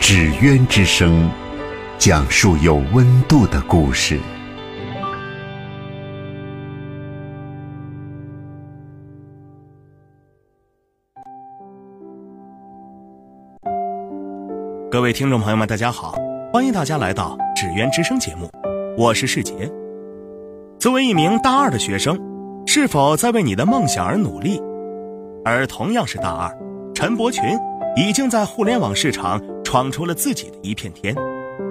纸鸢之声，讲述有温度的故事。各位听众朋友们，大家好，欢迎大家来到纸鸢之声节目，我是世杰。作为一名大二的学生，是否在为你的梦想而努力？而同样是大二，陈伯群已经在互联网市场闯出了自己的一片天，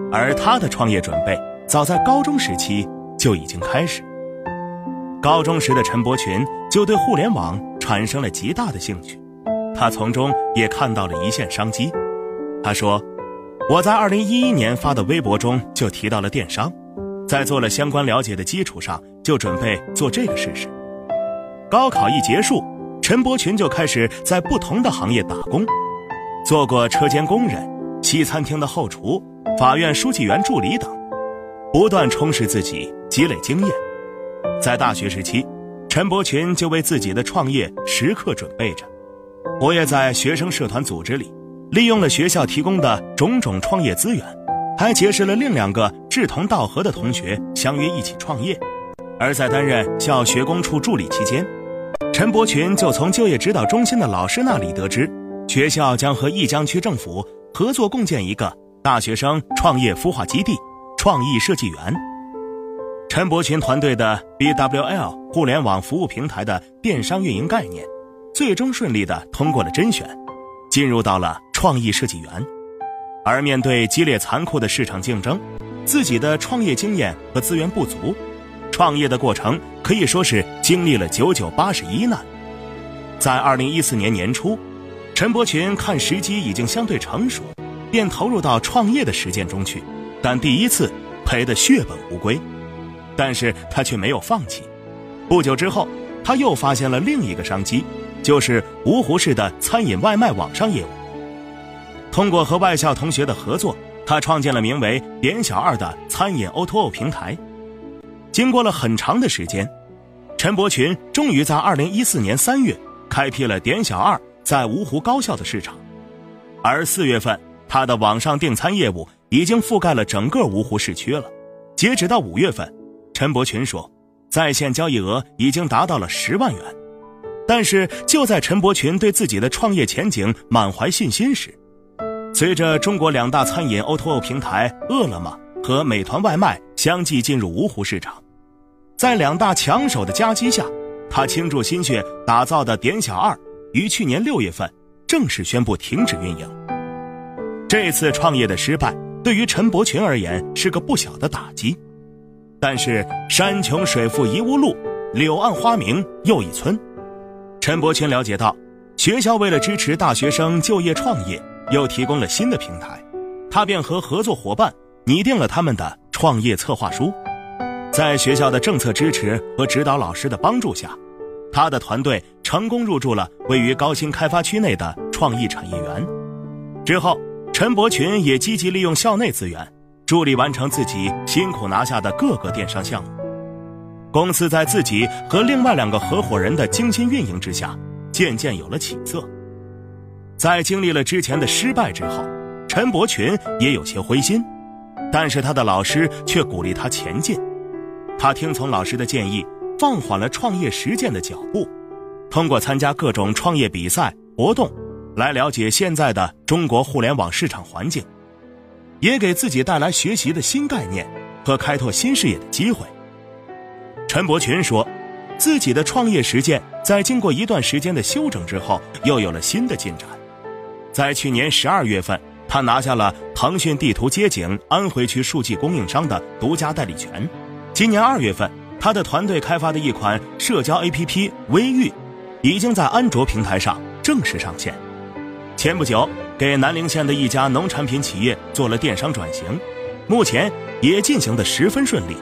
而他的创业准备早在高中时期就已经开始。高中时的陈伯群就对互联网产生了极大的兴趣，他从中也看到了一线商机。他说：“我在二零一一年发的微博中就提到了电商，在做了相关了解的基础上，就准备做这个试试。”高考一结束，陈伯群就开始在不同的行业打工，做过车间工人、西餐厅的后厨、法院书记员助理等，不断充实自己，积累经验。在大学时期，陈伯群就为自己的创业时刻准备着，我也在学生社团组织里。利用了学校提供的种种创业资源，还结识了另两个志同道合的同学，相约一起创业。而在担任校学工处助理期间，陈伯群就从就业指导中心的老师那里得知，学校将和义江区政府合作共建一个大学生创业孵化基地——创意设计园。陈伯群团队的 BWL 互联网服务平台的电商运营概念，最终顺利的通过了甄选，进入到了。创意设计园，而面对激烈残酷的市场竞争，自己的创业经验和资源不足，创业的过程可以说是经历了九九八十一难。在二零一四年年初，陈伯群看时机已经相对成熟，便投入到创业的实践中去，但第一次赔得血本无归，但是他却没有放弃。不久之后，他又发现了另一个商机，就是芜湖市的餐饮外卖网上业务。通过和外校同学的合作，他创建了名为“点小二”的餐饮 O2O 平台。经过了很长的时间，陈伯群终于在2014年3月开辟了“点小二”在芜湖高校的市场。而4月份，他的网上订餐业务已经覆盖了整个芜湖市区了。截止到5月份，陈伯群说，在线交易额已经达到了十万元。但是，就在陈伯群对自己的创业前景满怀信心时，随着中国两大餐饮 O2O 平台饿了么和美团外卖相继进入芜湖市场，在两大强手的夹击下，他倾注心血打造的点小二于去年六月份正式宣布停止运营。这次创业的失败对于陈伯群而言是个不小的打击，但是山穷水复疑无路，柳暗花明又一村。陈伯群了解到，学校为了支持大学生就业创业。又提供了新的平台，他便和合作伙伴拟定了他们的创业策划书。在学校的政策支持和指导老师的帮助下，他的团队成功入驻了位于高新开发区内的创意产业园。之后，陈伯群也积极利用校内资源，助力完成自己辛苦拿下的各个电商项目。公司在自己和另外两个合伙人的精心运营之下，渐渐有了起色。在经历了之前的失败之后，陈伯群也有些灰心，但是他的老师却鼓励他前进。他听从老师的建议，放缓了创业实践的脚步，通过参加各种创业比赛活动，来了解现在的中国互联网市场环境，也给自己带来学习的新概念和开拓新视野的机会。陈伯群说，自己的创业实践在经过一段时间的休整之后，又有了新的进展。在去年十二月份，他拿下了腾讯地图街景安徽区数据供应商的独家代理权。今年二月份，他的团队开发的一款社交 APP“ 微域”，已经在安卓平台上正式上线。前不久，给南陵县的一家农产品企业做了电商转型，目前也进行的十分顺利。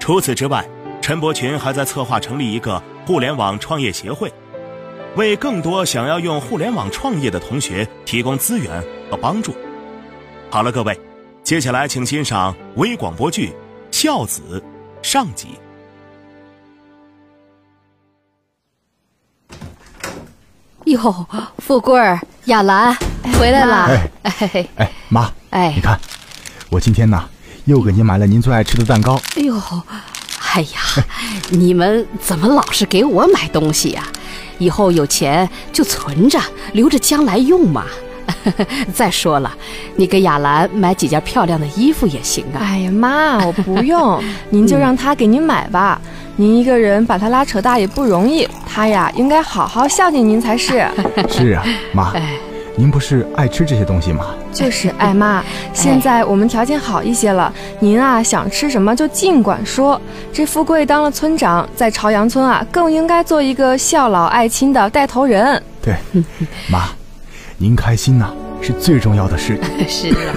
除此之外，陈伯群还在策划成立一个互联网创业协会，为更多想要用互联网创业的同学提供资源和帮助。好了，各位，接下来请欣赏微广播剧《孝子》上集。哟，富贵儿、亚兰回来了。哎哎，妈，哎你看，我今天呢又给您买了您最爱吃的蛋糕。哎呦，哎呀，你们怎么老是给我买东西呀、以后有钱就存着，留着将来用嘛。再说了，你给亚兰买几件漂亮的衣服也行啊。哎呀妈，我不用，您就让她给您买吧。您一个人把他拉扯大也不容易，他呀应该好好孝敬您才是。是啊，妈，哎，您不是爱吃这些东西吗？就是，爱妈，现在我们条件好一些了，您啊想吃什么就尽管说。这富贵当了村长，在朝阳村啊更应该做一个孝老爱亲的带头人。对，妈，您开心呐、是最重要的事。是啊，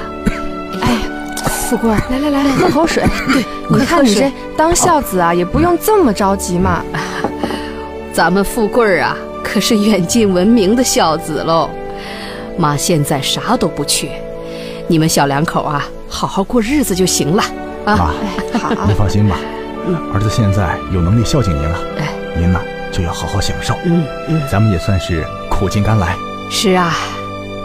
哎，富贵儿，来来来，喝口水。对，你看你这当孝子啊，也不用这么着急嘛。咱们富贵儿啊，可是远近闻名的孝子喽。妈现在啥都不缺，你们小两口啊，好好过日子就行了啊。好，您放心吧，儿子现在有能力孝敬您了，哎，您呢就要好好享受。嗯嗯，咱们也算是苦尽甘来。是啊，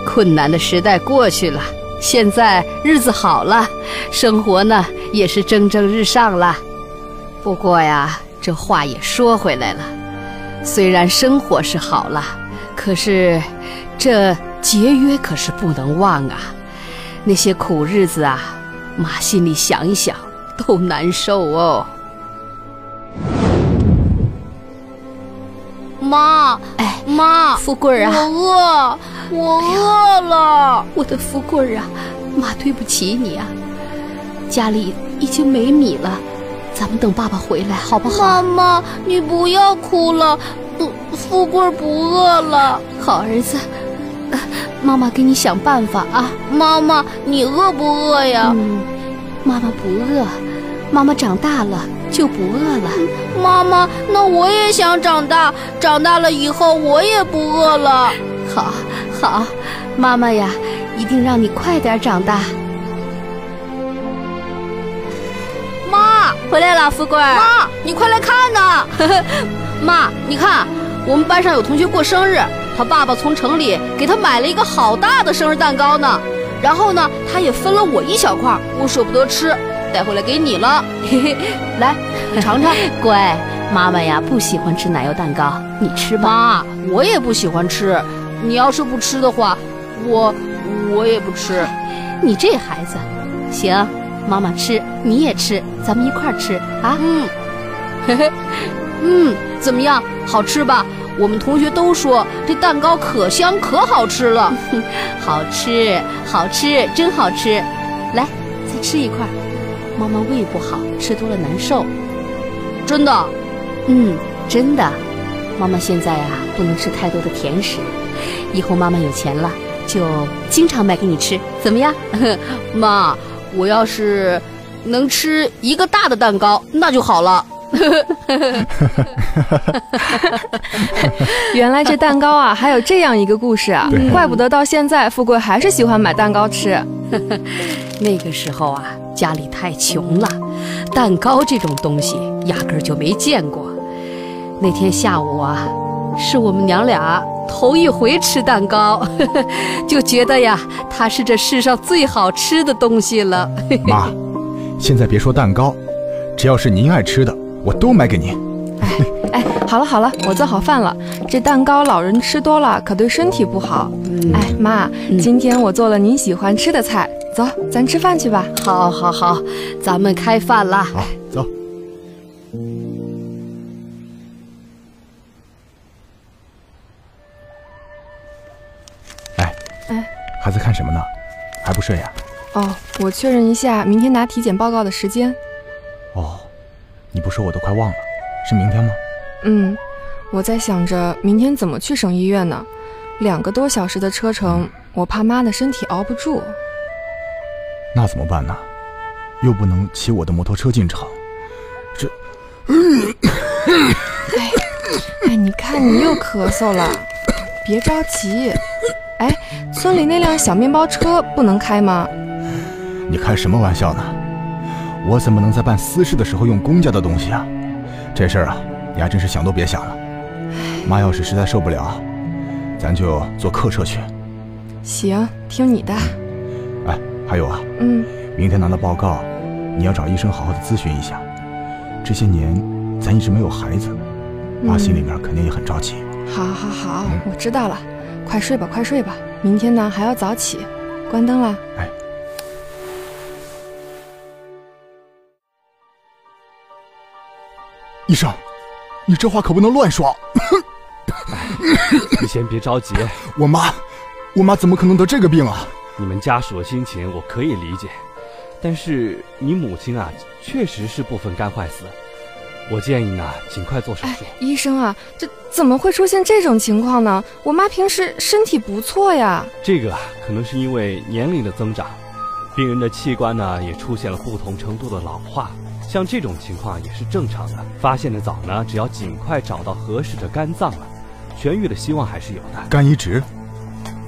困难的时代过去了，现在日子好了，生活呢也是蒸蒸日上了。不过呀，这话也说回来了，虽然生活是好了，可是这节约可是不能忘啊。那些苦日子啊，妈心里想一想都难受哦。妈，哎，妈，富贵儿我啊，饿，我饿了。我的富贵儿啊，妈对不起你啊，家里已经没米了，咱们等爸爸回来好不好？妈妈，你不要哭了，呃富贵不饿了。好儿子，呃妈妈给你想办法啊。妈妈，你饿不饿呀？嗯，妈妈不饿，妈妈长大了就不饿了。妈妈，那我也想长大，长大了以后我也不饿了。好，好，妈妈呀，一定让你快点长大。妈，回来了，富贵。妈，你快来看呐！妈，你看，我们班上有同学过生日，他爸爸从城里给他买了一个好大的生日蛋糕呢。然后呢，他也分了我一小块，我舍不得吃，带回来给你了。嘿嘿，来，你尝尝。乖，妈妈呀不喜欢吃奶油蛋糕，你吃吧。妈，我也不喜欢吃，你要是不吃的话，我我也不吃。你这孩子，行，妈妈吃，你也吃，咱们一块儿吃啊。嗯，嘿嘿，嗯，怎么样？好吃吧？我们同学都说这蛋糕可香可好吃了。好吃，好吃，真好吃！来，再吃一块儿。妈妈胃不好，吃多了难受。真的，嗯，真的。妈妈现在呀、不能吃太多的甜食，以后妈妈有钱了，就经常买给你吃，怎么样？妈，我要是能吃一个大的蛋糕，那就好了。原来这蛋糕啊，还有这样一个故事啊，怪不得到现在富贵还是喜欢买蛋糕吃。那个时候啊，家里太穷了，蛋糕这种东西压根儿就没见过。那天下午啊，是我们娘俩头一回吃蛋糕，就觉得呀，它是这世上最好吃的东西了。妈，现在别说蛋糕，只要是您爱吃的，我都买给您。哎哎，好了好了，我做好饭了。这蛋糕老人吃多了可对身体不好。嗯哎，妈，嗯今天我做了您喜欢吃的菜，走，咱吃饭去吧。好，好，好，咱们开饭啦！好，走。哎，哎，还在看什么呢？还不睡呀、哦，我确认一下明天拿体检报告的时间。哦，你不说我都快忘了，是明天吗？嗯，我在想着明天怎么去省医院呢？两个多小时的车程，我怕妈的身体熬不住。那怎么办呢？又不能骑我的摩托车进城，这……哎哎，你看你又咳嗽了，别着急。哎，村里那辆小面包车不能开吗？你开什么玩笑呢？我怎么能在办私事的时候用公家的东西啊？这事儿啊，你还真是想都别想了。妈要是实在受不了，咱就坐客车去。行，听你的。哎，还有啊，嗯，明天拿到报告，你要找医生好好的咨询一下。这些年咱一直没有孩子，妈心里面肯定也很着急。好，好，好，我知道了。快睡吧，快睡吧，明天呢还要早起。关灯了。哎，医生，你这话可不能乱说。你先别着急，我妈，我妈怎么可能得这个病啊？你们家属的心情我可以理解，但是你母亲啊，确实是部分肝坏死。我建议呢，尽快做手术。医生啊，这怎么会出现这种情况呢？我妈平时身体不错呀。这个可能是因为年龄的增长，病人的器官呢也出现了不同程度的老化，像这种情况也是正常的。发现的早呢，只要尽快找到合适的肝脏了，痊愈的希望还是有的。肝移植，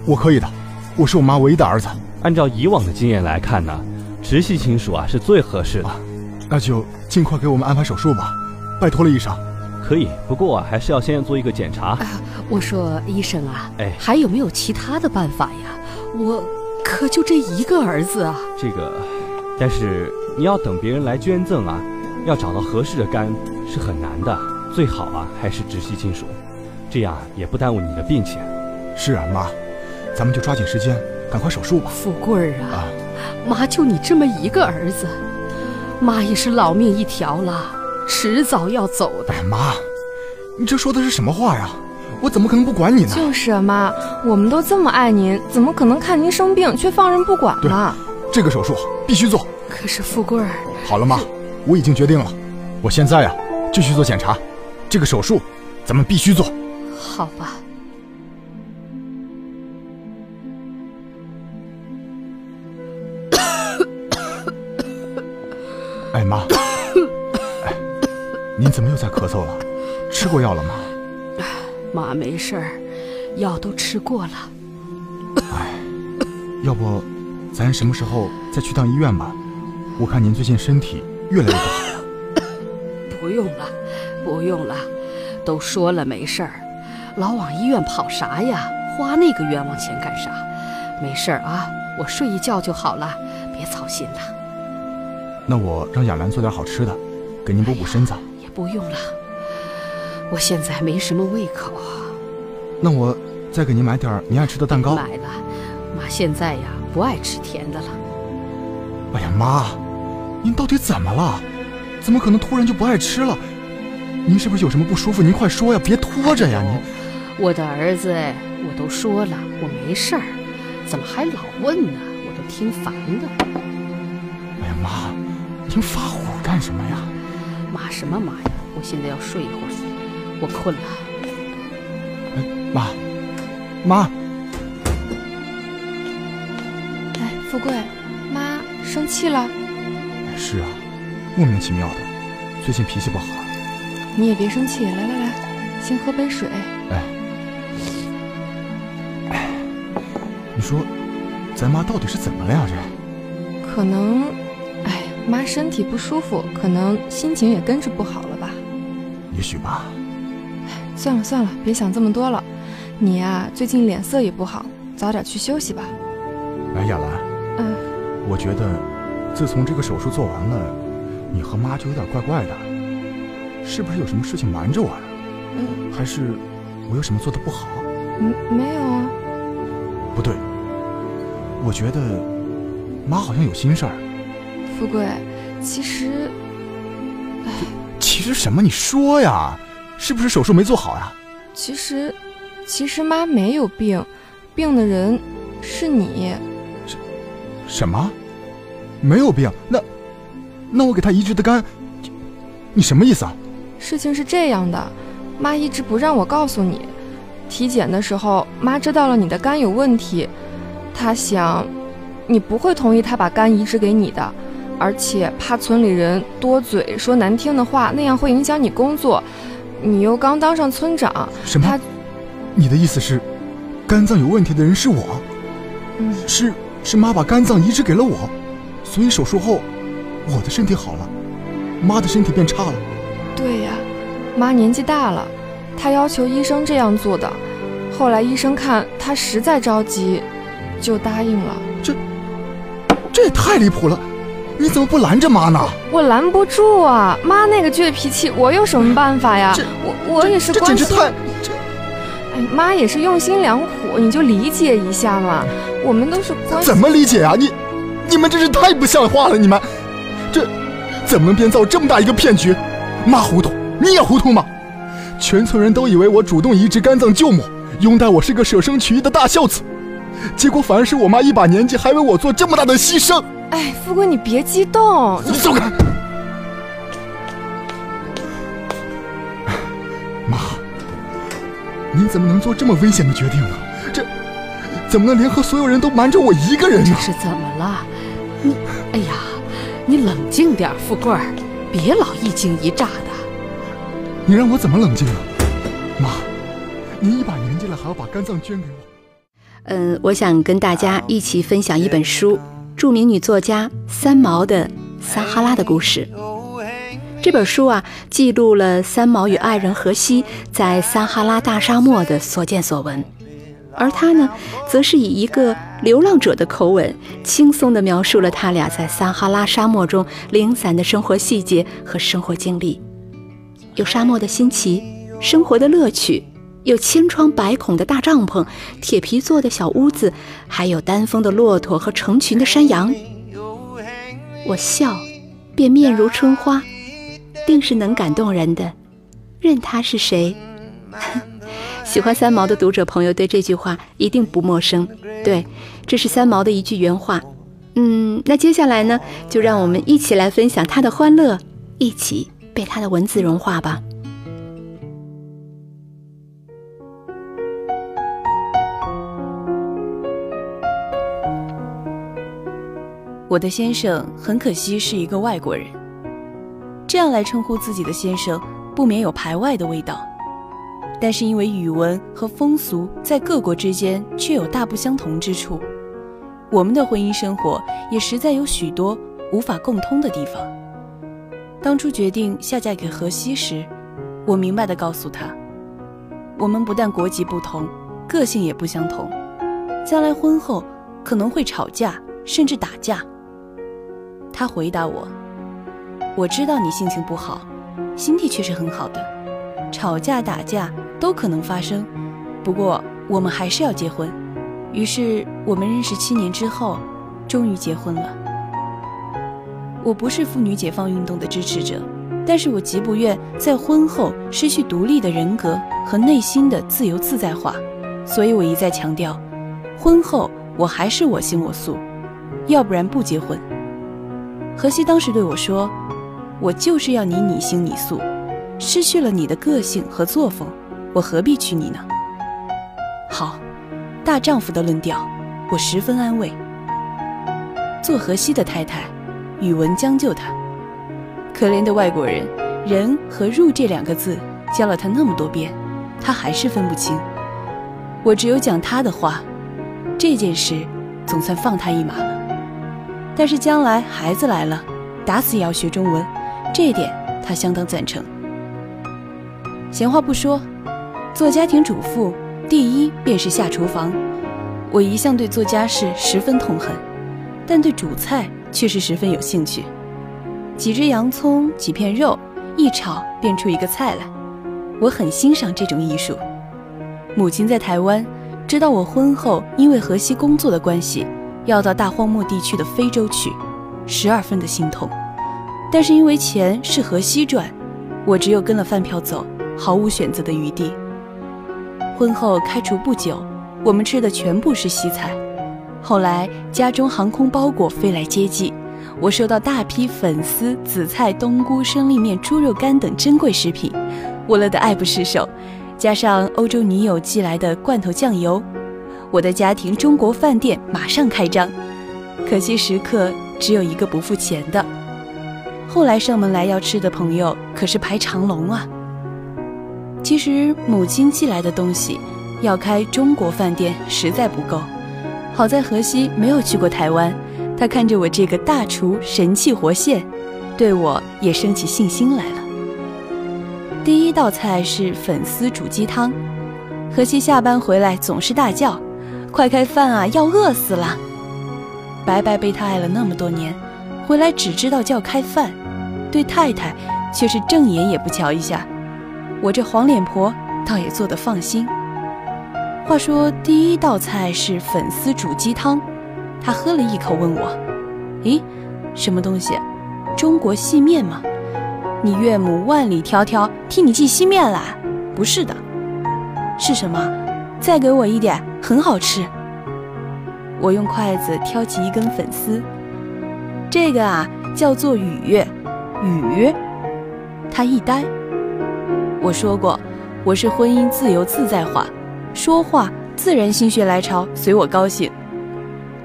我可以的，我是我妈唯一的儿子。按照以往的经验来看呢，直系亲属啊是最合适的。那就尽快给我们安排手术吧。拜托了，医生。可以，不过啊，还是要先做一个检查。我说，医生啊，哎，还有没有其他的办法呀？我可就这一个儿子啊。这个，但是你要等别人来捐赠啊，要找到合适的肝是很难的。最好啊，还是直系亲属，这样也不耽误你的病情。是啊，妈，咱们就抓紧时间，赶快手术吧。富贵儿啊，妈就你这么一个儿子，妈也是老命一条了。迟早要走的。哎，妈，你这说的是什么话呀？我怎么可能不管你呢？就是啊，妈，我们都这么爱您，怎么可能看您生病却放任不管呢？这个手术必须做。可是富贵儿，好了，妈，我已经决定了，我现在呀就去做检查。这个手术，咱们必须做。好吧。您怎么又在咳嗽了？吃过药了吗？妈没事儿，药都吃过了。哎，要不咱什么时候再去趟医院吧？我看您最近身体越来越不好了。不用了，不用了，都说了没事儿，老往医院跑啥呀？花那个冤枉钱干啥？没事儿啊，我睡一觉就好了，别操心了。那我让雅兰做点好吃的，给您补补身子。不用了，我现在没什么胃口。那我再给您买点您爱吃的蛋糕。买了，妈现在呀不爱吃甜的了。哎呀，妈，您到底怎么了？怎么可能突然就不爱吃了？您是不是有什么不舒服？您快说呀，别拖着呀！您，我的儿子，我都说了我没事儿，怎么还老问呢？我都听烦了。哎呀，妈，您发火干什么呀？妈什么妈呀！我现在要睡一会儿，我困了。哎，妈，妈。哎，富贵，妈生气了。是啊，莫名其妙的，最近脾气不好。你也别生气，来来来，先喝杯水。哎，哎，你说，咱妈到底是怎么了呀？这可能。妈身体不舒服，可能心情也跟着不好了吧？也许吧。算了算了，别想这么多了。你呀，最近脸色也不好，早点去休息吧。哎，亚兰，嗯，我觉得自从这个手术做完了，你和妈就有点怪怪的，是不是有什么事情瞒着我呀？嗯，还是我有什么做的不好？嗯，没有啊。不对，我觉得妈好像有心事儿。富贵，其实，哎，其实什么？你说呀，是不是手术没做好呀？其实，其实妈没有病，病的人是你。什什么？没有病？那那我给他移植的肝，你什么意思啊？事情是这样的，妈一直不让我告诉你。体检的时候，妈知道了你的肝有问题，她想，你不会同意她把肝移植给你的，而且怕村里人多嘴说难听的话，那样会影响你工作。你又刚当上村长，什么？你的意思是，肝脏有问题的人是我？嗯，是是妈把肝脏移植给了我，所以手术后，我的身体好了，妈的身体变差了。对呀，妈年纪大了，她要求医生这样做的。后来医生看她实在着急，就答应了。这这也太离谱了！你怎么不拦着妈呢？我拦不住啊，妈那个倔脾气，我有什么办法呀？我我也是关心。这简直太……这，哎，妈也是用心良苦，你就理解一下嘛。我们都是关怎么理解啊？你你们真是太不像话了！你们这怎么能编造这么大一个骗局？妈糊涂，你也糊涂吗？全村人都以为我主动移植肝脏救母，拥戴我是个舍生取义的大孝子，结果反而是我妈一把年纪还为我做这么大的牺牲。哎，富贵，你别激动，你走开！妈，您怎么能做这么危险的决定呢？这怎么能联合所有人都瞒着我一个人呢？这是怎么了？你，哎呀，你冷静点，富贵儿，别老一惊一乍的。你让我怎么冷静啊？妈，您一把年纪了还要把肝脏捐给我？嗯，我想跟大家一起分享一本书。著名女作家三毛的《撒哈拉的故事》这本书啊，记录了三毛与爱人荷西在撒哈拉大沙漠的所见所闻，而他呢，则是以一个流浪者的口吻，轻松地描述了他俩在撒哈拉沙漠中零散的生活细节和生活经历，有沙漠的新奇，生活的乐趣。有千疮百孔的大帐篷，铁皮做的小屋子，还有单峰的骆驼和成群的山羊。我笑，便面如春花，定是能感动人的，任他是谁。喜欢三毛的读者朋友对这句话一定不陌生。对，这是三毛的一句原话。嗯，那接下来呢，就让我们一起来分享他的欢乐，一起被他的文字融化吧。我的先生很可惜是一个外国人，这样来称呼自己的先生，不免有排外的味道。但是因为语文和风俗在各国之间却有大不相同之处，我们的婚姻生活也实在有许多无法共通的地方。当初决定下嫁给荷西时，我明白的告诉他，我们不但国籍不同，个性也不相同，将来婚后可能会吵架，甚至打架。他回答我：“我知道你性情不好，心地却是很好的。吵架打架都可能发生，不过我们还是要结婚。”于是我们认识七年之后，终于结婚了。我不是妇女解放运动的支持者，但是我极不愿在婚后失去独立的人格和内心的自由自在化，所以我一再强调，婚后我还是我行我素，要不然不结婚。荷西当时对我说：“我就是要你你行你素，失去了你的个性和作风，我何必娶你呢？”好，大丈夫的论调，我十分安慰。做荷西的太太，宇文将就他。可怜的外国人，人和入这两个字教了他那么多遍，他还是分不清。我只有讲他的话，这件事总算放他一马了。但是将来孩子来了，打死也要学中文，这一点他相当赞成。闲话不说，做家庭主妇，第一便是下厨房。我一向对做家事十分痛恨，但对煮菜却是十分有兴趣。几只洋葱，几片肉，一炒便出一个菜来，我很欣赏这种艺术。母亲在台湾，知道我婚后因为河西工作的关系。要到大荒漠地区的非洲去，十二分的心痛。但是因为钱是河西赚，我只有跟了饭票走，毫无选择的余地。婚后开除不久，我们吃的全部是西菜。后来家中航空包裹飞来接济，我收到大批粉丝、紫菜、冬菇、生力面、猪肉干等珍贵食品，我乐得爱不释手。加上欧洲女友寄来的罐头酱油。我的家庭中国饭店马上开张，可惜食客只有一个不付钱的。后来上门来要吃的朋友可是排长龙啊。其实母亲寄来的东西，要开中国饭店实在不够。好在荷西没有去过台湾，他看着我这个大厨神气活现，对我也生起信心来了。第一道菜是粉丝煮鸡汤，荷西下班回来总是大叫：“快开饭啊，要饿死了！”白白被他爱了那么多年，回来只知道叫开饭，对太太却是正眼也不瞧一下。我这黄脸婆倒也做得放心。话说第一道菜是粉丝煮鸡汤，他喝了一口，问我：“咦，什么东西？中国细面吗？你岳母万里迢迢替你寄细面来？不是的，是什么？再给我一点，很好吃。”我用筷子挑起一根粉丝，这个啊叫做雨，雨。他一呆。我说过，我是婚姻自由自在化，说话自然心血来潮，随我高兴。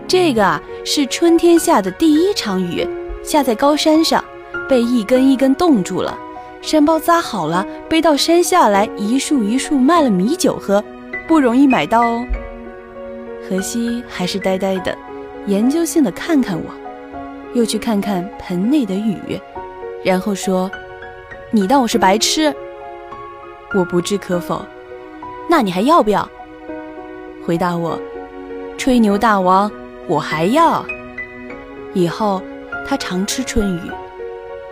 这个啊是春天下的第一场雨，下在高山上，被一根一根冻住了。山包扎好了，背到山下来，一束一束卖了米酒喝，不容易买到哦。荷西还是呆呆的，研究性的看看我，又去看看盆内的雨，然后说：“你当我是白痴？”我不置可否，那你还要不要？回答我，吹牛大王，我还要。以后他常吃春雨，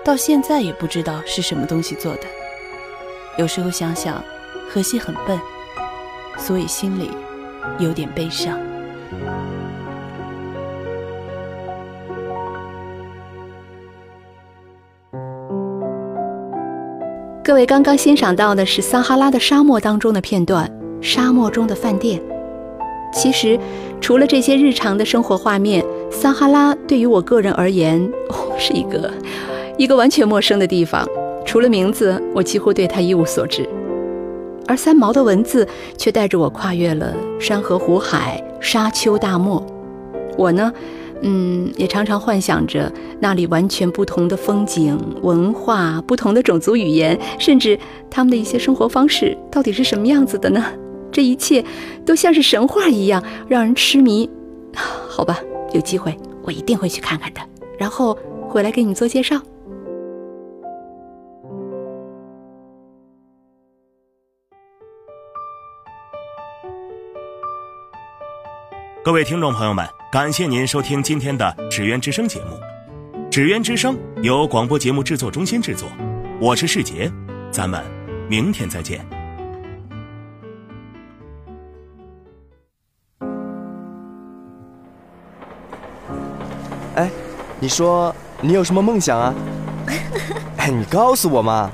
到现在也不知道是什么东西做的。有时候想想，荷西很笨，所以心里有点悲伤。各位刚刚欣赏到的是撒哈拉的沙漠当中的片段，沙漠中的饭店。其实，除了这些日常的生活画面，撒哈拉对于我个人而言，是一个一个完全陌生的地方。除了名字，我几乎对它一无所知。而三毛的文字却带着我跨越了山河湖海、沙丘大漠。我呢？嗯，也常常幻想着那里完全不同的风景、文化、不同的种族语言，甚至他们的一些生活方式到底是什么样子的呢？这一切都像是神话一样，让人痴迷。好吧，有机会我一定会去看看的，然后回来给你做介绍。各位听众朋友们。感谢您收听今天的《纸鸢之声》节目，《纸鸢之声》由广播节目制作中心制作，我是世杰，咱们明天再见。哎，你说你有什么梦想啊？哎，你告诉我嘛。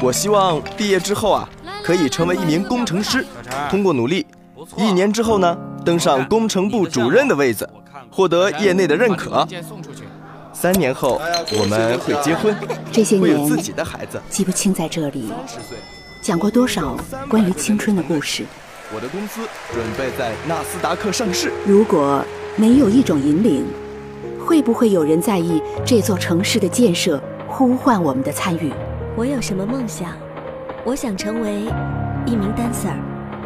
我希望毕业之后啊，可以成为一名工程师，通过努力，一年之后呢。登上工程部主任的位子，获得业内的认可。三年后我们会结婚，这些会有自己的孩子。记不清在这里讲过多少关于青春的故事。我的公司准备在纳斯达克上市。如果没有一种引领，会不会有人在意这座城市的建设，呼唤我们的参与？我有什么梦想？我想成为一名 dancer。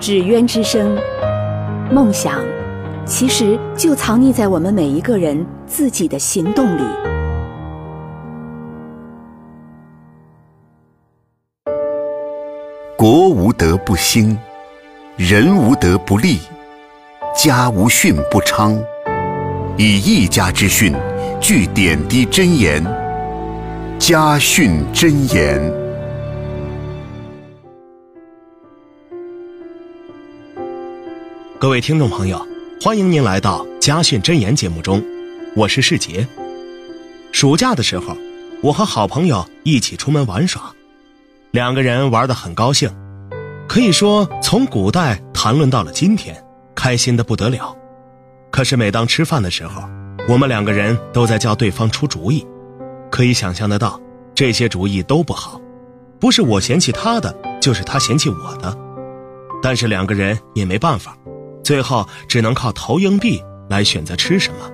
纸鸢之声。梦想，其实就藏匿在我们每一个人自己的行动里。国无德不兴，人无德不立，家无训不昌。以一家之训，具点滴真言。家训真言。各位听众朋友，欢迎您来到《家训真言》节目中，我是世杰。暑假的时候，我和好朋友一起出门玩耍，两个人玩得很高兴，可以说从古代谈论到了今天，开心的不得了。可是每当吃饭的时候，我们两个人都在叫对方出主意，可以想象得到，这些主意都不好，不是我嫌弃他的，就是他嫌弃我的，但是两个人也没办法。最后只能靠投硬币来选择吃什么。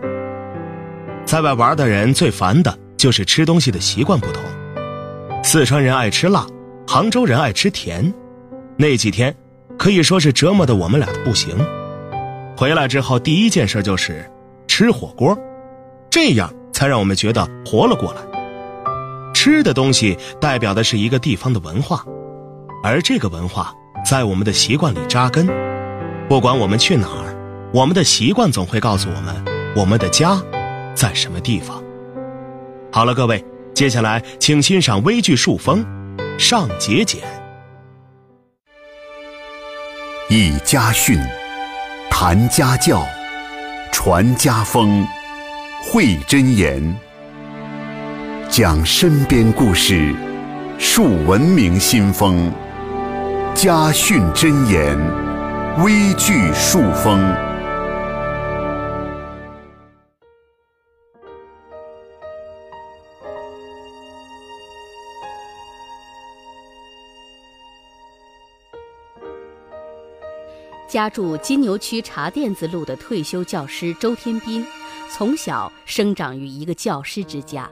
在外玩的人最烦的就是吃东西的习惯不同，四川人爱吃辣，杭州人爱吃甜，那几天可以说是折磨的我们俩的不行。回来之后第一件事就是吃火锅，这样才让我们觉得活了过来。吃的东西代表的是一个地方的文化，而这个文化在我们的习惯里扎根。不管我们去哪儿，我们的习惯总会告诉我们，我们的家在什么地方。好了，各位，接下来请欣赏微剧《树风》，上节俭，忆家训，谈家教，传家风，会真言，讲身边故事，树文明新风，家训真言，微剧树风。家住金牛区茶店子路的退休教师周天斌，从小生长于一个教师之家。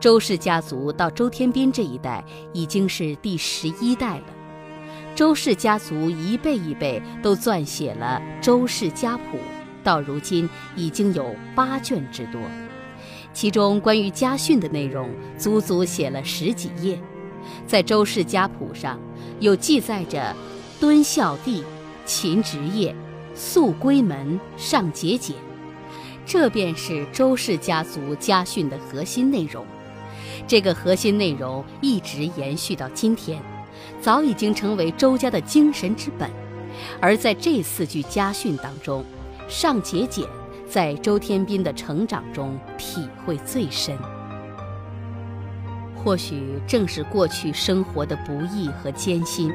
周氏家族到周天斌这一代已经是第十一代了。周氏家族一辈一辈都撰写了《周氏家谱》，到如今已经有八卷之多。其中关于家训的内容足足写了十几页。在《周氏家谱》上，有记载着敦孝弟。勤职业，肃归门，尚节俭，这便是周氏家族家训的核心内容。这个核心内容一直延续到今天，早已经成为周家的精神之本。而在这四句家训当中，尚节俭在周天斌的成长中体会最深。或许正是过去生活的不易和艰辛，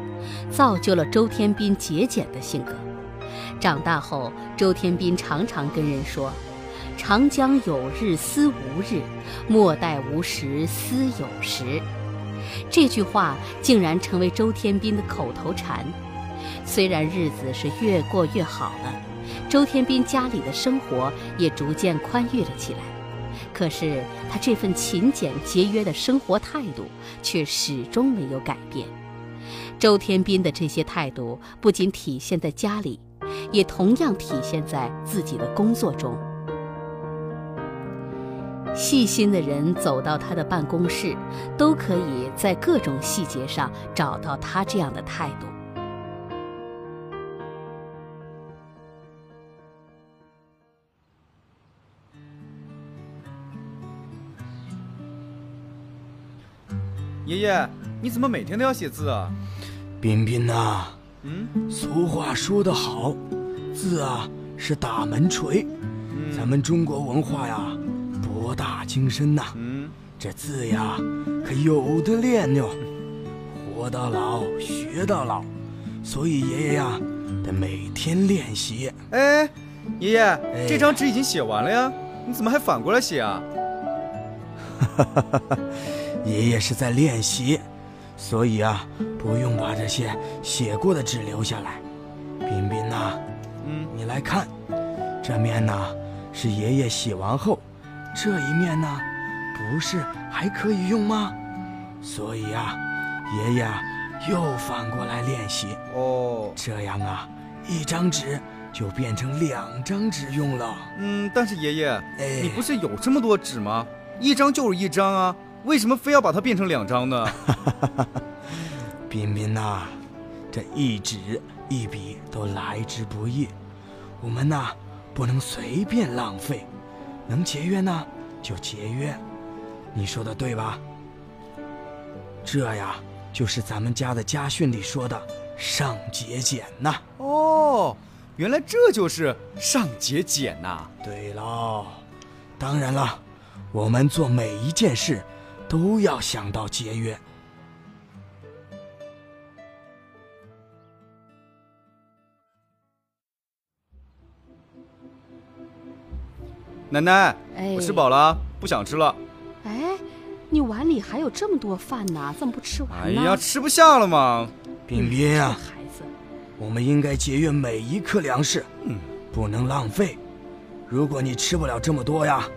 造就了周天斌节俭的性格。长大后，周天斌常常跟人说：“长江有日思无日，莫待无时思有时。”这句话竟然成为周天斌的口头禅。虽然日子是越过越好了，周天斌家里的生活也逐渐宽裕了起来。可是他这份勤俭节约的生活态度却始终没有改变。周天斌的这些态度不仅体现在家里，也同样体现在自己的工作中。细心的人走到他的办公室，都可以在各种细节上找到他这样的态度。爷爷，你怎么每天都要写字啊？彬彬呐，嗯，俗话说得好，字啊是大门锤。咱们中国文化呀，精深呐。嗯，这字呀，可有的练哟。活到老，学到老，所以爷爷呀，得每天练习。哎，爷爷，这张纸已经写完了呀，你怎么还反过来写啊？哈哈哈哈。爷爷是在练习，所以啊，不用把这些写过的纸留下来。彬彬呐，嗯，你来看，这面呢是爷爷写完后，这一面呢，不是还可以用吗？所以啊，爷爷又反过来练习。哦，这样啊，一张纸就变成两张纸用了。嗯，但是爷爷，哎，你不是有这么多纸吗？一张就是一张啊。为什么非要把它变成两张呢？彬彬呐，这一纸一笔都来之不易，我们呐不能随便浪费，能节约呢就节约，你说的对吧？这呀就是咱们家的家训里说的“上节俭”呐。哦，原来这就是上节俭呐。对喽，当然了，我们做每一件事。都要想到节约。奶奶，我吃饱了，不想吃了。哎，你碗里还有这么多饭呢，怎么不吃完呢？哎呀，吃不下了吗？彬彬啊，孩子，我们应该节约每一克粮食，嗯，不能浪费。如果你吃不了这么多呀，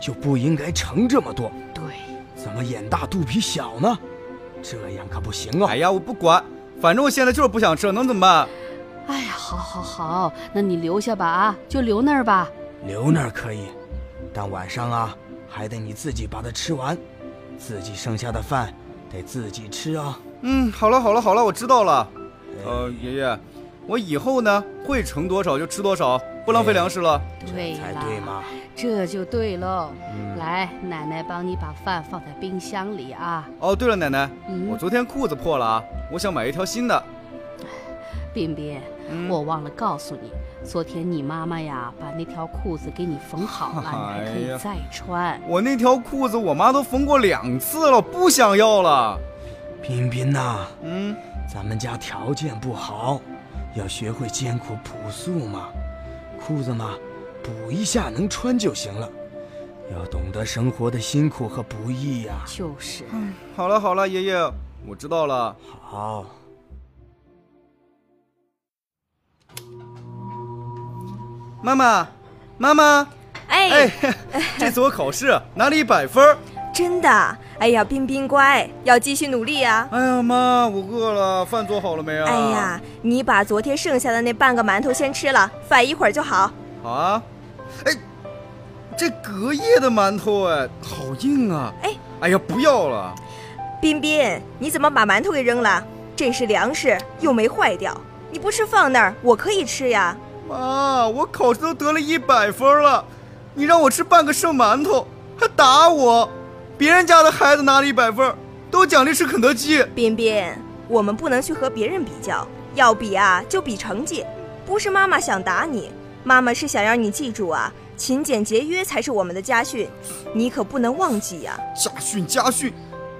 就不应该盛这么多。对，怎么眼大肚皮小呢？这样可不行啊。哎呀，我不管，反正我现在就是不想吃，能怎么办？哎呀，好，好，好，那你留下吧啊，就留那儿吧。留那儿可以，但晚上啊，还得你自己把它吃完，自己剩下的饭得自己吃啊。嗯，好了，好了，好了，我知道了。呃，爷爷，我以后呢会盛多少就吃多少，不浪费粮食了。对才对嘛，这就对喽。嗯来，奶奶帮你把饭放在冰箱里啊。哦，对了，奶奶，嗯我昨天裤子破了啊，我想买一条新的。冰冰，嗯我忘了告诉你，昨天你妈妈呀把那条裤子给你缝好了，你还可以再穿。我那条裤子我妈都缝过两次了，不想要了。彬彬呐，嗯，咱们家条件不好，要学会艰苦朴素嘛。裤子嘛，补一下能穿就行了。要懂得生活的辛苦和不易呀、就是。嗯好了好了，爷爷，我知道了。好。妈妈，妈妈，哎，这次我考试拿了一百分。真的？哎呀，冰冰乖，要继续努力呀、哎呀妈，我饿了，饭做好了没啊？哎呀，你把昨天剩下的那半个馒头先吃了，饭一会儿就好。好啊。哎，这隔夜的馒头哎，好硬啊！哎，哎呀，不要了。彬彬，你怎么把馒头给扔了？这是粮食，又没坏掉，你不吃放那儿，我可以吃呀。妈，我考试都得了一百分了，你让我吃半个剩馒头，还打我。别人家的孩子拿了一百分，都奖励吃肯德基。彬彬，我们不能去和别人比较，要比啊就比成绩。不是妈妈想打你，妈妈是想让你记住啊，勤俭节约才是我们的家训，你可不能忘记呀、家训家训，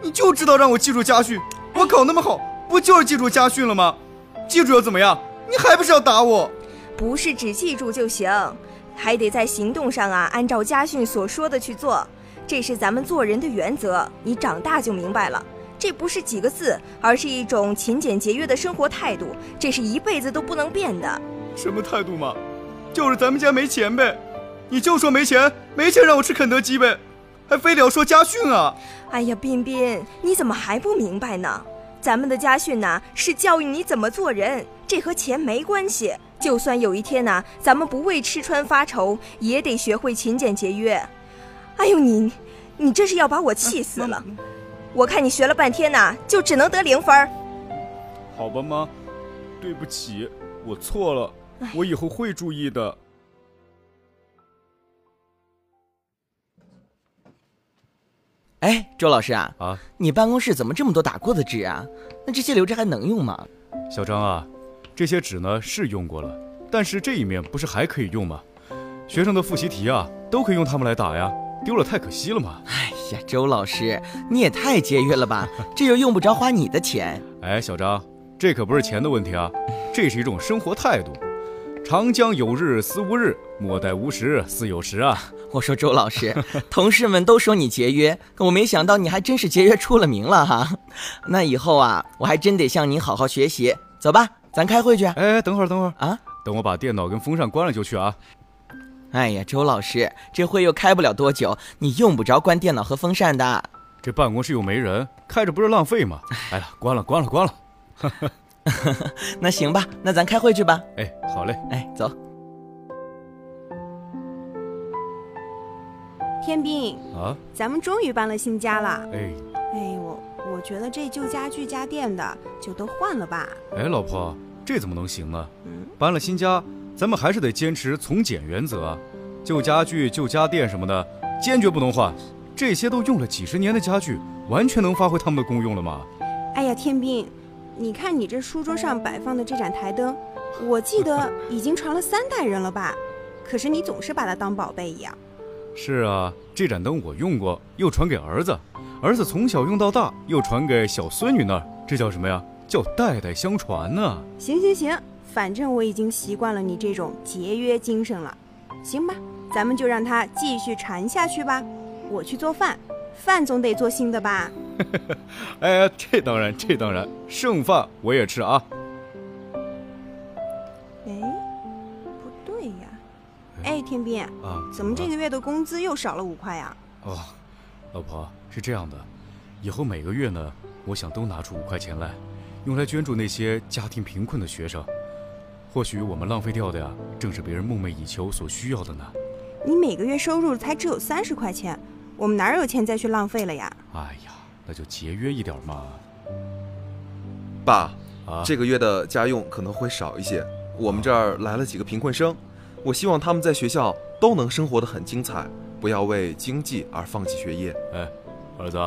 你就知道让我记住家训。我考那么好，不就是记住家训了吗？记住又怎么样？你还不是要打我？不是只记住就行，还得在行动上啊，按照家训所说的去做，这是咱们做人的原则。你长大就明白了，这不是几个字，而是一种勤俭节约的生活态度，这是一辈子都不能变的。什么态度嘛？就是咱们家没钱呗，你就说没钱，没钱让我吃肯德基呗，还非得要说家训啊？哎呀，彬彬，你怎么还不明白呢？咱们的家训呐、是教育你怎么做人，这和钱没关系。就算有一天呐、咱们不为吃穿发愁，也得学会勤俭节约。哎呦，你，你这是要把我气死了！我看你学了半天呐、就只能得零分。好吧，妈，对不起，我错了，我以后会注意的。哎，周老师啊，啊，你办公室怎么这么多打过的纸啊？那这些留着还能用吗？小张啊，这些纸呢是用过了，但是这一面不是还可以用吗？学生的复习题啊，都可以用它们来打呀，丢了太可惜了嘛。哎呀，周老师，你也太节约了吧？这又用不着花你的钱。哎，小张，这可不是钱的问题啊，这是一种生活态度。长江有日思无日，莫待无时思有时啊。我说周老师，同事们都说你节约，可我没想到你还真是节约出了名了哈。那以后啊，我还真得向您好好学习。走吧，咱开会去。哎，等会儿，等会儿啊，等我把电脑跟风扇关了就去啊。哎呀，周老师，这会又开不了多久，你用不着关电脑和风扇的。这办公室又没人，开着不是浪费吗？哎呀，关了，关了，关了。那行吧，那咱开会去吧。哎，好嘞。哎，走。天兵，啊，咱们终于搬了新家了。哎，哎，我我觉得这旧家具家电的就都换了吧。哎，老婆，这怎么能行呢？搬了新家，咱们还是得坚持从简原则啊。旧家具、旧家电什么的，坚决不能换。这些都用了几十年的家具，完全能发挥它们的功用了吗。哎呀，天兵，你看你这书桌上摆放的这盏台灯，我记得已经传了三代人了吧？可是你总是把它当宝贝一样。是啊，这盏灯我用过，又传给儿子，儿子从小用到大，又传给小孙女那儿，这叫什么呀？叫代代相传呢、行行行，反正我已经习惯了你这种节约精神了。行吧，咱们就让它继续传下去吧。我去做饭，饭总得做新的吧？哎，这当然，这当然，剩饭我也吃啊。天斌，啊，怎么这个月的工资又少了五块呀？哦，老婆是这样的，以后每个月呢，我想都拿出五块钱来，用来捐助那些家庭贫困的学生。或许我们浪费掉的呀，正是别人梦寐以求所需要的呢。你每个月收入才只有三十块钱，我们哪有钱再去浪费了呀？哎呀，那就节约一点嘛。爸，啊，这个月的家用可能会少一些。我们这儿来了几个贫困生，我希望他们在学校都能生活得很精彩，不要为经济而放弃学业。哎，儿子，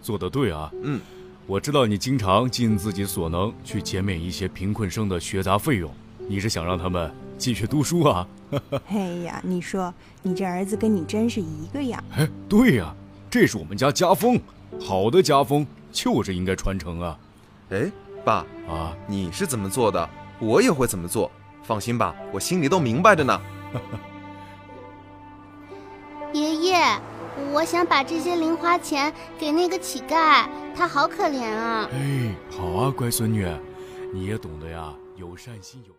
做得对啊。嗯，我知道你经常尽自己所能去减免一些贫困生的学杂费用，你是想让他们继续读书啊？哎呀，你说你这儿子跟你真是一个样。哎，对呀，这是我们家家风，好的家风就是应该传承啊。哎，爸啊，你是怎么做的，我也会怎么做。放心吧，我心里都明白着呢。爷爷，我想把这些零花钱给那个乞丐，他好可怜啊。哎，好啊，乖孙女，你也懂得呀，有善心有。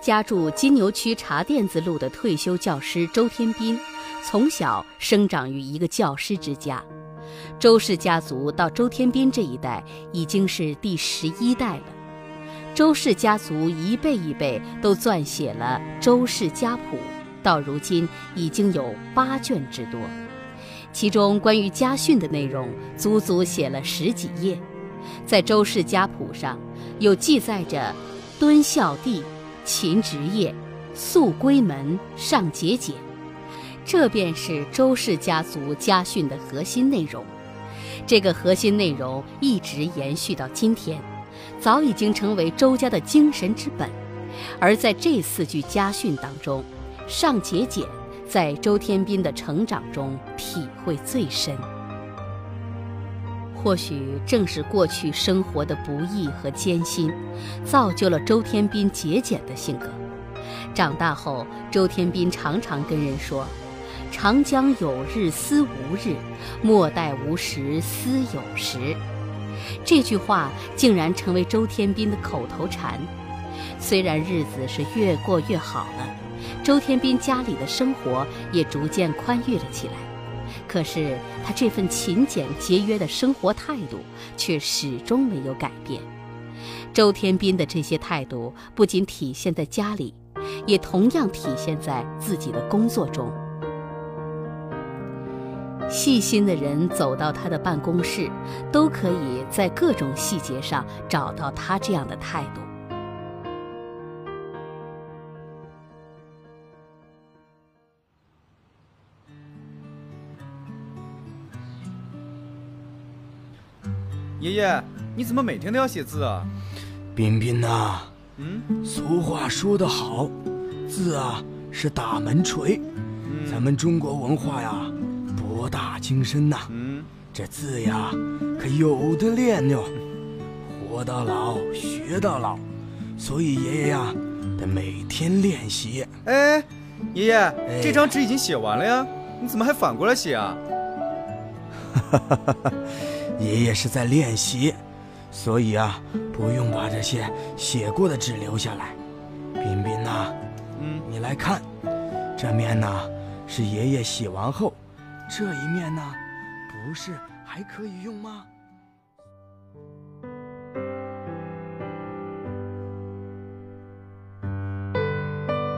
家住金牛区茶店子路的退休教师周天斌，从小生长于一个教师之家。周氏家族到周天斌这一代已经是第十一代了。周氏家族一辈一辈都撰写了《周氏家谱》，到如今已经有八卷之多。其中关于家训的内容足足写了十几页。在《周氏家谱》上，有记载着敦孝弟。勤职业，肃闺门，尚节俭，这便是周氏家族家训的核心内容。这个核心内容一直延续到今天，早已经成为周家的精神之本。而在这四句家训当中，尚节俭在周天斌的成长中体会最深。或许正是过去生活的不易和艰辛，造就了周天斌节俭的性格。长大后，周天斌常常跟人说：“长江有日思无日，莫待无时思有时。”这句话竟然成为周天斌的口头禅。虽然日子是越过越好了，周天斌家里的生活也逐渐宽裕了起来。可是他这份勤俭节约的生活态度却始终没有改变。周天斌的这些态度不仅体现在家里，也同样体现在自己的工作中。细心的人走到他的办公室，都可以在各种细节上找到他这样的态度。爷爷，你怎么每天都要写字啊？彬彬呐，嗯，俗话说得好，字啊是打门锤。咱们中国文化呀，博大精深呐。嗯，这字呀，可有的练哟。活到老，学到老，所以爷爷呀，得每天练习。哎，爷爷，这张纸已经写完了呀，你怎么还反过来写啊？哈哈哈哈。爷爷是在练习，所以啊，不用把这些写过的纸留下来。彬彬呐，嗯，你来看，这面呢是爷爷写完后，这一面呢，不是还可以用吗？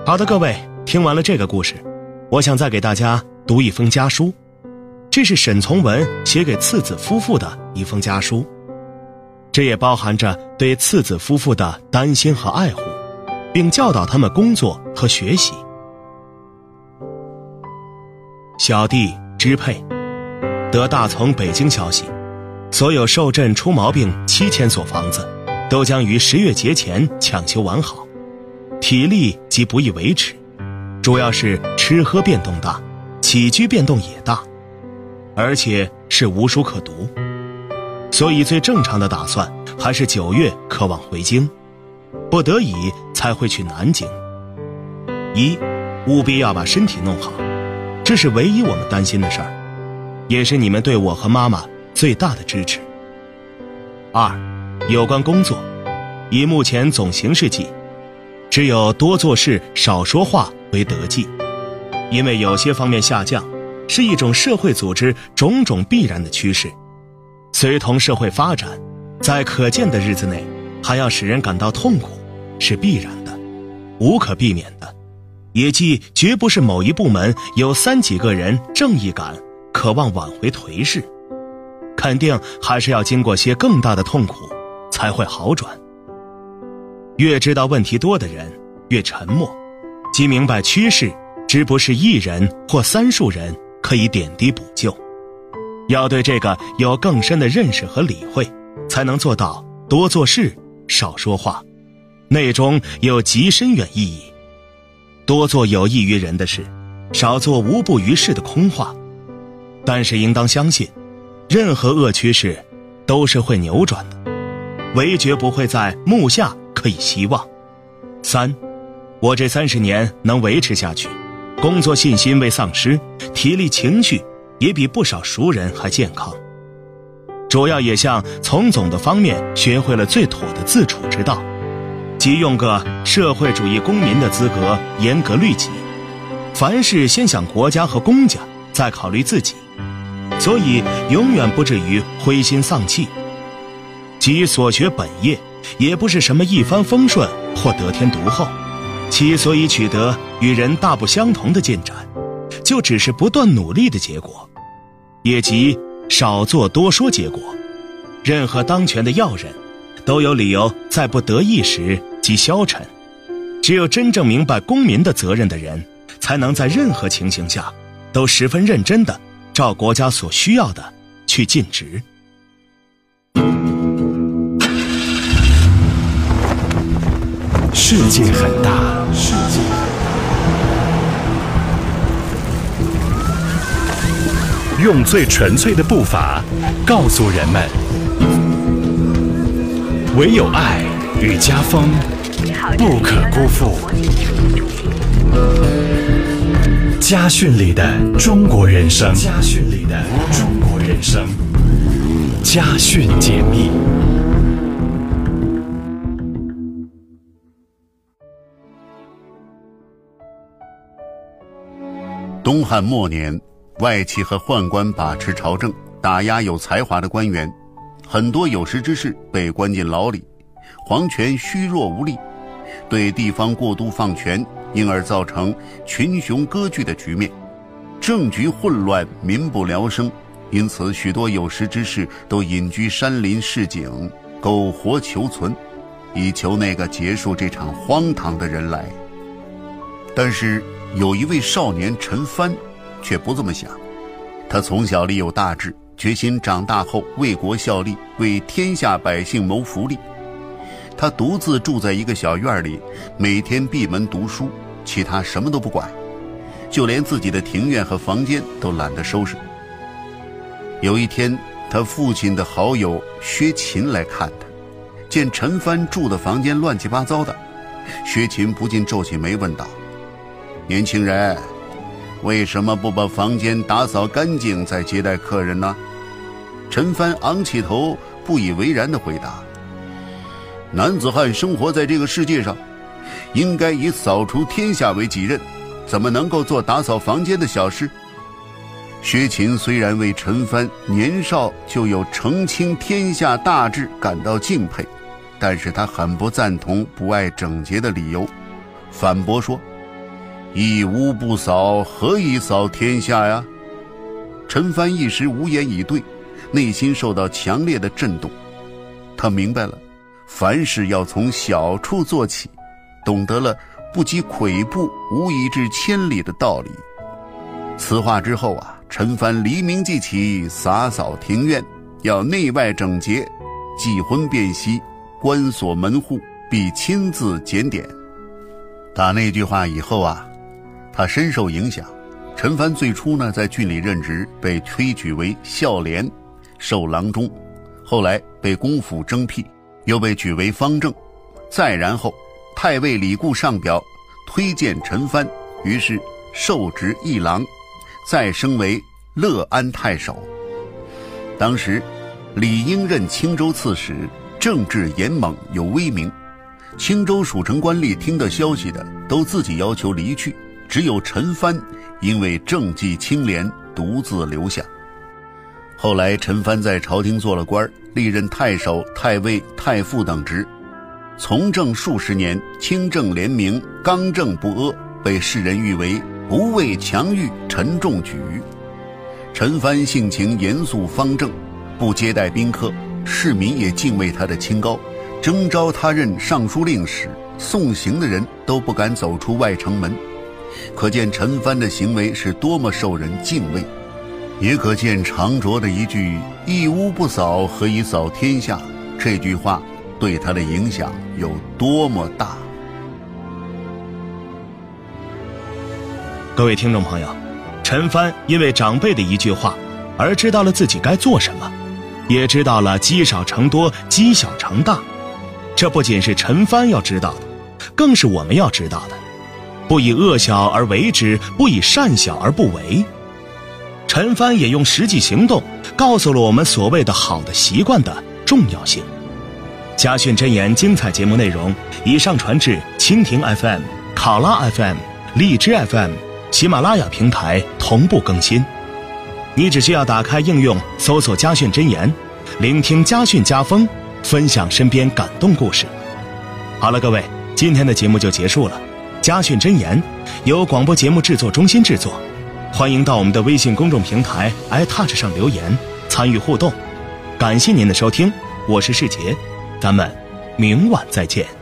好的，各位，听完了这个故事，我想再给大家读一封家书。这是沈从文写给次子夫妇的一封家书，这也包含着对次子夫妇的担心和爱护，并教导他们工作和学习。小弟支配，得大从北京消息，所有受震出毛病七千所房子，都将于十月节前抢修完好。体力及不易维持，主要是吃喝变动大，起居变动也大，而且是无书可读，所以最正常的打算还是九月可往回京，不得已才会去南京。一，务必要把身体弄好，这是唯一我们担心的事儿，也是你们对我和妈妈最大的支持。二，有关工作，以目前总形势计，只有多做事少说话为得计，因为有些方面下降，是一种社会组织种种必然的趋势。随同社会发展，在可见的日子内，还要使人感到痛苦，是必然的，无可避免的，也即绝不是某一部门有三几个人正义感，渴望挽回颓势。肯定还是要经过些更大的痛苦，才会好转。越知道问题多的人越沉默，即明白趋势只不是一人或三数人可以点滴补救。要对这个有更深的认识和理会，才能做到多做事少说话，内中有极深远意义。多做有益于人的事，少做无补于事的空话。但是应当相信。任何恶趋势，都是会扭转的，唯绝不会在目下可以希望。三，我这三十年能维持下去，工作信心未丧失，体力情绪也比不少熟人还健康。主要也向从总的方面学会了最妥的自处之道，即用个社会主义公民的资格严格律己，凡事先想国家和公家，再考虑自己。所以永远不至于灰心丧气，即所学本业，也不是什么一帆风顺或得天独厚，其所以取得与人大不相同的进展，就只是不断努力的结果，也即少做多说结果。任何当权的要人，都有理由在不得意时即消沉，只有真正明白公民的责任的人，才能在任何情形下，都十分认真的。照国家所需要的去尽职。世界很大，世界用最纯粹的步伐告诉人们：唯有爱与家风不可辜负。家训里的中国人生，家训里的中国人生，家训解密。东汉末年，外戚和宦官把持朝政，打压有才华的官员，很多有识之士被关进牢里，皇权虚弱无力，对地方过度放权。因而造成群雄割据的局面，政局混乱，民不聊生。因此，许多有识之士都隐居山林市井，苟活求存，以求那个结束这场荒唐的人来。但是，有一位少年陈蕃，却不这么想。他从小立有大志，决心长大后为国效力，为天下百姓谋福利。他独自住在一个小院里，每天闭门读书，其他什么都不管，就连自己的庭院和房间都懒得收拾。有一天，他父亲的好友薛勤来看他，见陈帆住的房间乱七八糟的，薛勤不禁皱起眉问道：“年轻人，为什么不把房间打扫干净再接待客人呢？”陈帆昂起头，不以为然地回答。男子汉生活在这个世界上，应该以扫除天下为己任，怎么能够做打扫房间的小事？薛勤虽然为陈帆年少就有澄清天下大志感到敬佩，但是他很不赞同不爱整洁的理由，反驳说：“一屋不扫，何以扫天下呀？”陈帆一时无言以对，内心受到强烈的震动，他明白了。凡事要从小处做起，懂得了“不积跬步，无以至千里”的道理。此话之后啊，陈帆黎明即起，洒扫庭院，要内外整洁；忌婚便息，关锁门户，必亲自检点。打那句话以后啊，他深受影响。陈蕃最初呢，在郡里任职，被推举为孝廉，授郎中，后来被公府征辟。又被举为方正，再然后，太尉李固上表推荐陈蕃，于是受职议郎，再升为乐安太守。当时，李应任青州刺史，政治严猛有威名，青州属城官吏听到消息的都自己要求离去，只有陈蕃因为政绩清廉，独自留下。后来，陈蕃在朝廷做了官，历任太守、太尉、太傅等职，从政数十年，清正廉明，刚正不阿，被世人誉为不畏强欲，沉重举。陈蕃性情严肃方正，不接待宾客，市民也敬畏他的清高。征召他任尚书令时，送行的人都不敢走出外城门，可见陈帆的行为是多么受人敬畏。也可见常卓的一句“一屋不扫，何以扫天下”这句话对他的影响有多么大。各位听众朋友，陈帆因为长辈的一句话，而知道了自己该做什么，也知道了积少成多、积小成大。这不仅是陈帆要知道的，更是我们要知道的。不以恶小而为之，不以善小而不为。陈帆也用实际行动告诉了我们所谓的好的习惯的重要性。家训真言精彩节目内容已上传至蜻蜓 FM、考拉 FM、荔枝 FM、喜马拉雅平台同步更新。你只需要打开应用，搜索“家训真言”，聆听家训家风，分享身边感动故事。好了，各位，今天的节目就结束了。家训真言由广播节目制作中心制作。欢迎到我们的微信公众平台 iTouch 上留言参与互动，感谢您的收听，我是世杰，咱们明晚再见。